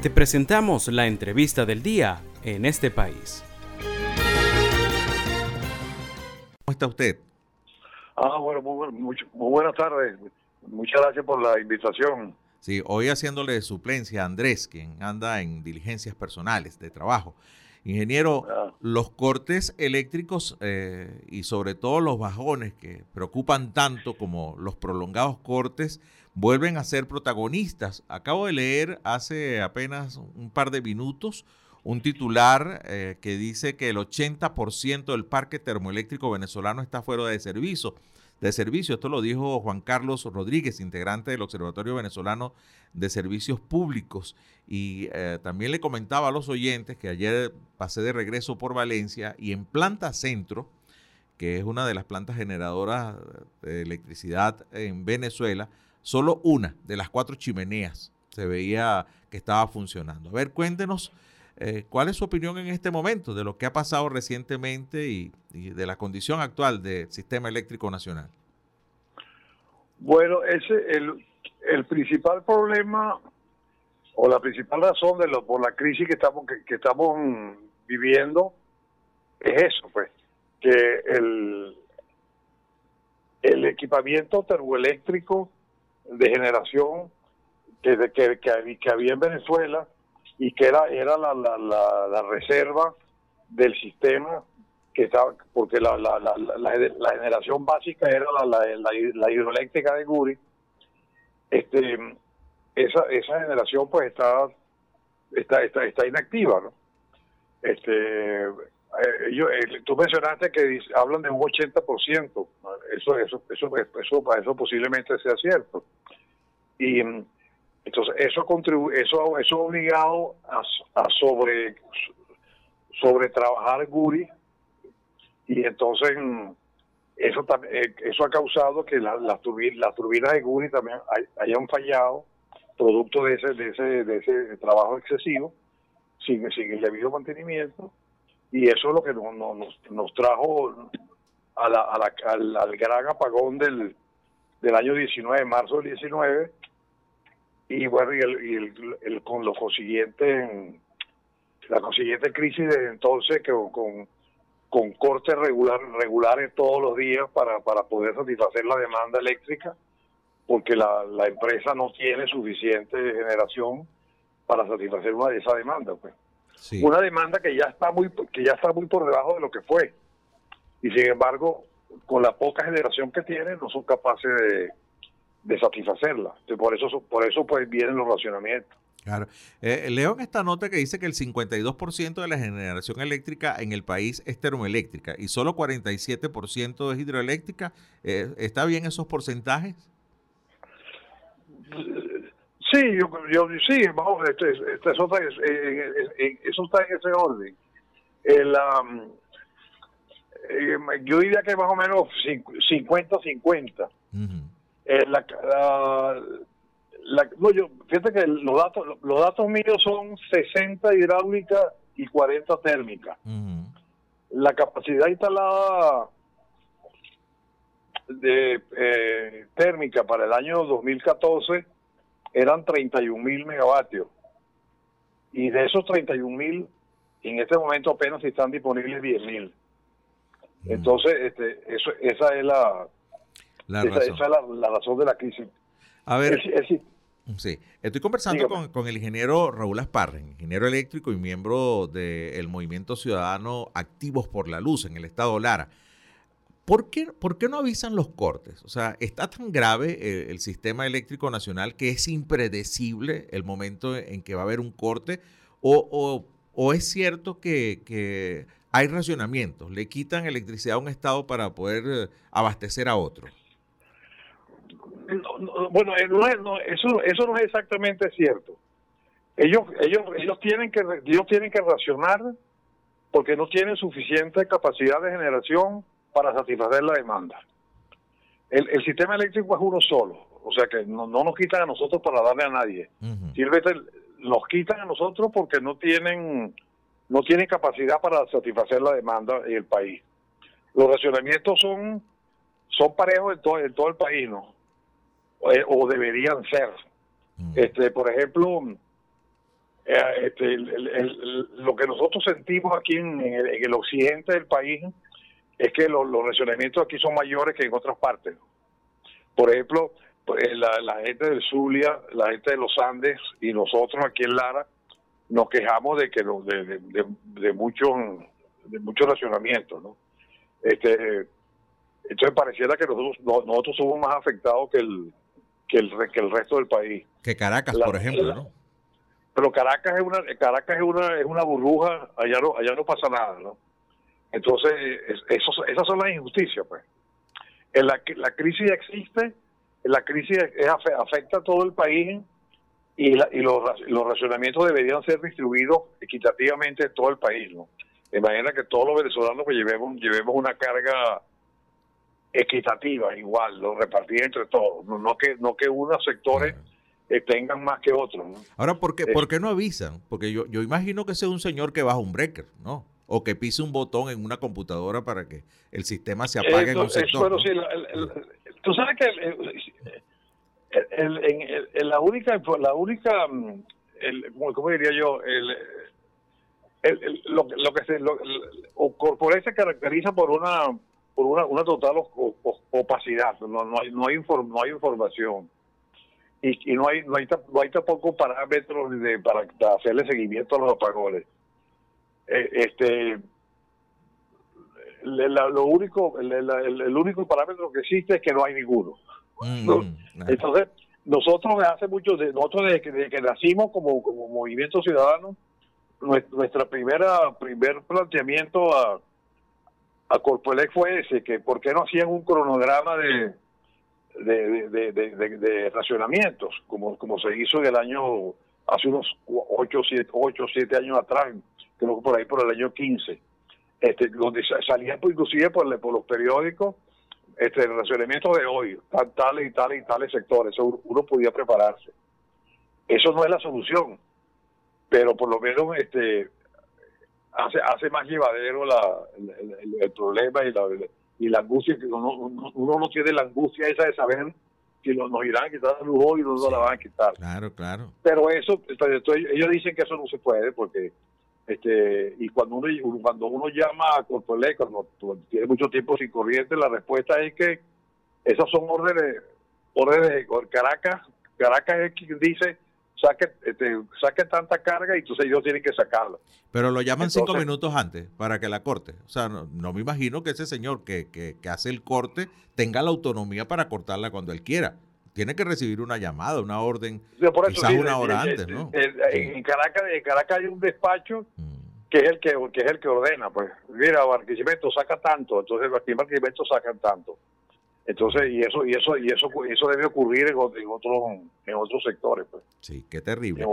Te presentamos la entrevista del día en este país. ¿Cómo está usted? Ah, bueno, muy, muy, muy buenas tardes. Muchas gracias por la invitación. Sí, hoy haciéndole suplencia a Andrés, quien anda en diligencias personales de trabajo. Ingeniero, Ah. los cortes eléctricos eh, y sobre todo los bajones que preocupan tanto como los prolongados cortes vuelven a ser protagonistas. Acabo de leer hace apenas un par de minutos un titular eh, que dice que el 80% del parque termoeléctrico venezolano está fuera de servicio. De servicio, esto lo dijo Juan Carlos Rodríguez, integrante del Observatorio Venezolano de Servicios Públicos. Y eh, también le comentaba a los oyentes que ayer pasé de regreso por Valencia y en Planta Centro, que es una de las plantas generadoras de electricidad en Venezuela, solo una de las cuatro chimeneas se veía que estaba funcionando. A ver, cuéntenos eh, cuál es su opinión en este momento de lo que ha pasado recientemente y, de la condición actual del sistema eléctrico nacional. Bueno, ese el, el principal problema o la principal razón de lo por la crisis que estamos que, estamos viviendo es eso, pues, que el el equipamiento termoeléctrico de generación que, que, que, que había en Venezuela y que era era la, la, la, reserva del sistema que estaba porque la, la, la, la, generación básica era la, la, hidroeléctrica de Guri este esa esa generación pues está está está, está inactiva ¿no? este eh, yo, eh, tú mencionaste que hablan de un 80%, ¿no? eso, eso, eso, eso, eso posiblemente sea cierto. Y entonces eso contribu eso, eso obligado a, a sobre, sobre trabajar Guri y entonces eso, eh, eso ha causado que la- las, turbi- las turbinas de Guri también hay- hayan fallado producto de ese, de ese, de ese trabajo excesivo sin, sin el debido mantenimiento y eso es lo que nos, nos, nos trajo a la, a la- al, al gran apagón del, del año 19, marzo del 19, y bueno, y, el, y el- el- con lo consiguiente, la consiguiente crisis de entonces, que con, con cortes regular, regulares todos los días para, para poder satisfacer la demanda eléctrica, porque la, la empresa no tiene suficiente generación para satisfacer una de esa demanda, pues Sí. una demanda que ya está muy que ya está muy por debajo de lo que fue y sin embargo con la poca generación que tienen no son capaces de, de satisfacerla Entonces, por eso por eso pues vienen los racionamientos Claro. Eh, leo en esta nota que dice que el 52% de la generación eléctrica en el país es termoeléctrica y solo 47% es hidroeléctrica. Eh, ¿Está bien esos porcentajes? sí yo, yo sí vamos este, este- eso, está, es- eh, eh, eso está en ese orden el, eh, yo diría que más o menos 50-50 Ujú. Eh, la, la- la- no, yo, fíjate que los datos, los datos míos son 60 hidráulica y 40 térmica. La capacidad instalada de eh, térmica para el año 2014 eran 31 mil megavatios. Y de esos 31 mil, en este momento apenas están disponibles 10 mil. Entonces, este, eso, esa es la, La esa, razón. esa es la, la razón de la crisis. A ver, Es- es- Sí, estoy conversando con, con el ingeniero Raúl Asparren, ingeniero eléctrico y miembro del Movimiento Ciudadano Activos por la Luz en el estado Lara. ¿Por qué, por qué no avisan los cortes? O sea, ¿está tan grave eh, el sistema eléctrico nacional que es impredecible el momento en que va a haber un corte? ¿O, o- o es cierto que, que hay racionamientos? ¿Le quitan electricidad a un estado para poder eh, abastecer a otro? No, no, bueno, eh, no es- no, eso, eso no es exactamente cierto. Ellos, ellos, ellos tienen que, ellos tienen que racionar porque no tienen suficiente capacidad de generación para satisfacer la demanda. El, el sistema eléctrico es uno solo, o sea que no, no nos quitan a nosotros para darle a nadie. Ujú. Simplemente nos quitan a nosotros porque no tienen, no tienen capacidad para satisfacer la demanda en el país. Los racionamientos son, son parejos en todo, en todo el país, ¿no? O, eh, o deberían ser. Ujú. Este, por ejemplo, eh, este, lo que nosotros sentimos aquí en, el, occidente del país es que los, los racionamientos aquí son mayores que en otras partes. Por ejemplo, pues, la, gente del Zulia, la gente de los Andes y nosotros aquí en Lara nos quejamos de que de, de, de, muchos de muchos racionamientos, ¿no? Este, entonces pareciera que nosotros nosotros somos más afectados que el que el que el resto del país. Que Caracas, por ejemplo, ¿no? Pero Caracas es una Caracas es una es una burbuja, allá no allá no pasa nada, ¿no? Entonces, eso, esas son las injusticias, pues. En la, la crisis existe, la crisis afecta a todo el país y, y los, los racionamientos deberían ser distribuidos equitativamente en todo el país, ¿no? Imagina que todos los venezolanos que llevemos, llevemos una carga equitativa, igual, lo repartir entre todos, no, que no que unos sectores eh, tengan más que otros. Ahora, ¿por qué, ¿por qué no avisan? Porque yo, yo imagino que sea un señor que baja un breaker, ¿no? O que pise un botón en una computadora para que el sistema se apague en un sector. tú sabes que en, la única, la única, mm, ¿cómo diría yo? lo, lo, que se, lo, se caracteriza por una por una, una total opacidad, no, no, hay, no, hay, no hay información. Y, y, no hay no hay, no hay tampoco parámetros de, para, hacerle seguimiento a los apagones. Eh, este lo único el, el, único parámetro que existe es que no hay ninguno. Mm, mm, entonces, nosotros hace mucho, de, nosotros desde que, nacimos como, como movimiento ciudadano, nuestra primera primer planteamiento a, a Corpoelec fue ese, que por qué no hacían un cronograma de, de, de, racionamientos, como, como se hizo en el año, hace unos 8 o 7 años atrás, creo que por ahí por el año 15, este, donde salía pues, inclusive por, por los periódicos este, el racionamiento de hoy, tales y tales y tales sectores, uno podía prepararse. Eso no es la solución, pero por lo menos este hace hace más llevadero la, el, problema y la, y la angustia, que uno, uno, no tiene la angustia esa de saber si nos irán a quitar la luz hoy y no nos la van a quitar. Claro, claro. Pero eso, ellos dicen que eso no se puede porque este y cuando uno cuando uno llama a Corpolé cuando tiene mucho tiempo sin corriente la respuesta es que esas son órdenes órdenes de Caracas Caracas es quien dice saque este, saque tanta carga y entonces ellos tienen que sacarla pero lo llaman cinco minutos antes para que la corte o sea no, me imagino que ese señor que, que, que hace el corte tenga la autonomía para cortarla cuando él quiera tiene que recibir una llamada, una orden, quizás una hora antes, ¿no? En Caracas, en Caracas hay un despacho mm. que es el que, que es el que ordena, pues, mira, Barquisimeto saca tanto, entonces Barquisimeto sacan tanto. Entonces, y eso, y eso, y eso, eso debe ocurrir en, otros, en otros sectores. Pues. Sí, qué terrible.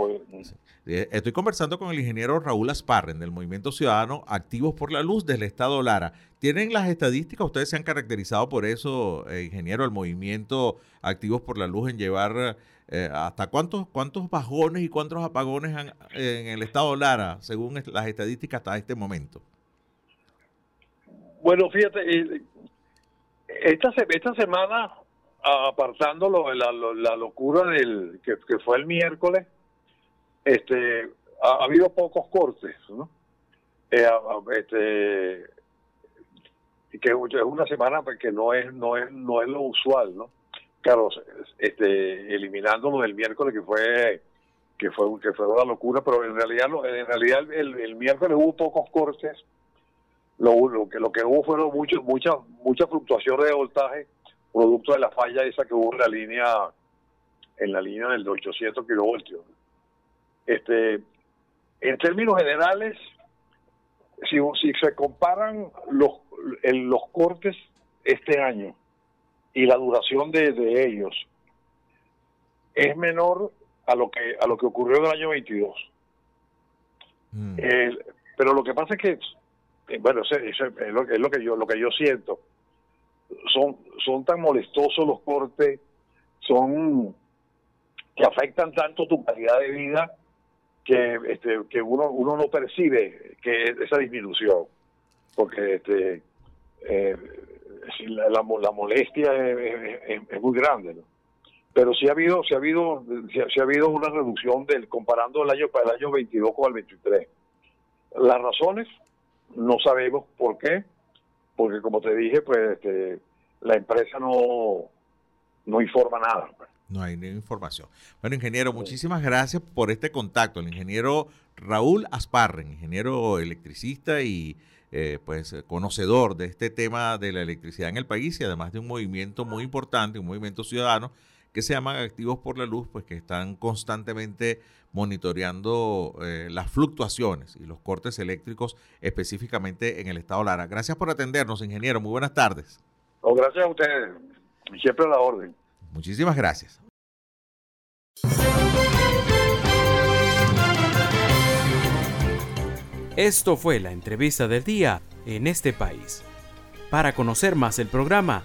Eh, estoy conversando con el ingeniero Raúl Asparren del Movimiento Ciudadano Activos por la Luz del Estado Lara. ¿Tienen las estadísticas? Ustedes se han caracterizado por eso, eh, ingeniero, el movimiento Activos por la Luz en llevar eh, hasta cuántos cuántos bajones y cuántos apagones en el Estado Lara, según las estadísticas hasta este momento. Bueno, fíjate, esta, esta semana, apartando la, la, locura del que, fue el miércoles, este, ha, habido pocos cortes, ¿no? Eh, este, que es una semana que no es no es no es lo usual, ¿no? Claro, este, eliminándolo del miércoles que fue que fue que fue una locura, pero en realidad en realidad el miércoles hubo pocos cortes lo, que, lo que hubo fueron muchos, muchas mucha fluctuación de voltaje producto de la falla esa que hubo en la línea en la línea del 800 kilovoltios. Este, en términos generales, si, si se comparan los, los cortes este año y la duración de, de, ellos, es menor a lo que a lo que ocurrió en el año 22. Mm. pero lo que pasa es que eh, bueno, eso, es, lo, que yo lo que yo siento. Son son tan molestosos los cortes, son que afectan tanto tu calidad de vida que este que uno uno no percibe que esa disminución porque este eh, la, la, molestia es, muy grande pero sí ha habido, sí ha habido, sí ha, habido una reducción del comparando el año para el año 22 con el 23. Las razones no sabemos por qué, porque como te dije, pues este, la empresa no, no informa nada. Pues. No hay ninguna información. Bueno, ingeniero, muchísimas gracias por este contacto. El ingeniero Raúl Asparren, ingeniero electricista y eh, pues conocedor de este tema de la electricidad en el país y además de un movimiento muy importante, un movimiento ciudadano que se llaman Activos por la Luz, pues que están constantemente monitoreando eh, las fluctuaciones y los cortes eléctricos específicamente en el estado Lara. Gracias por atendernos, ingeniero. Muy buenas tardes. Oh, gracias a ustedes. Siempre a la orden. Muchísimas gracias. Esto fue la entrevista del día en este país. Para conocer más el programa,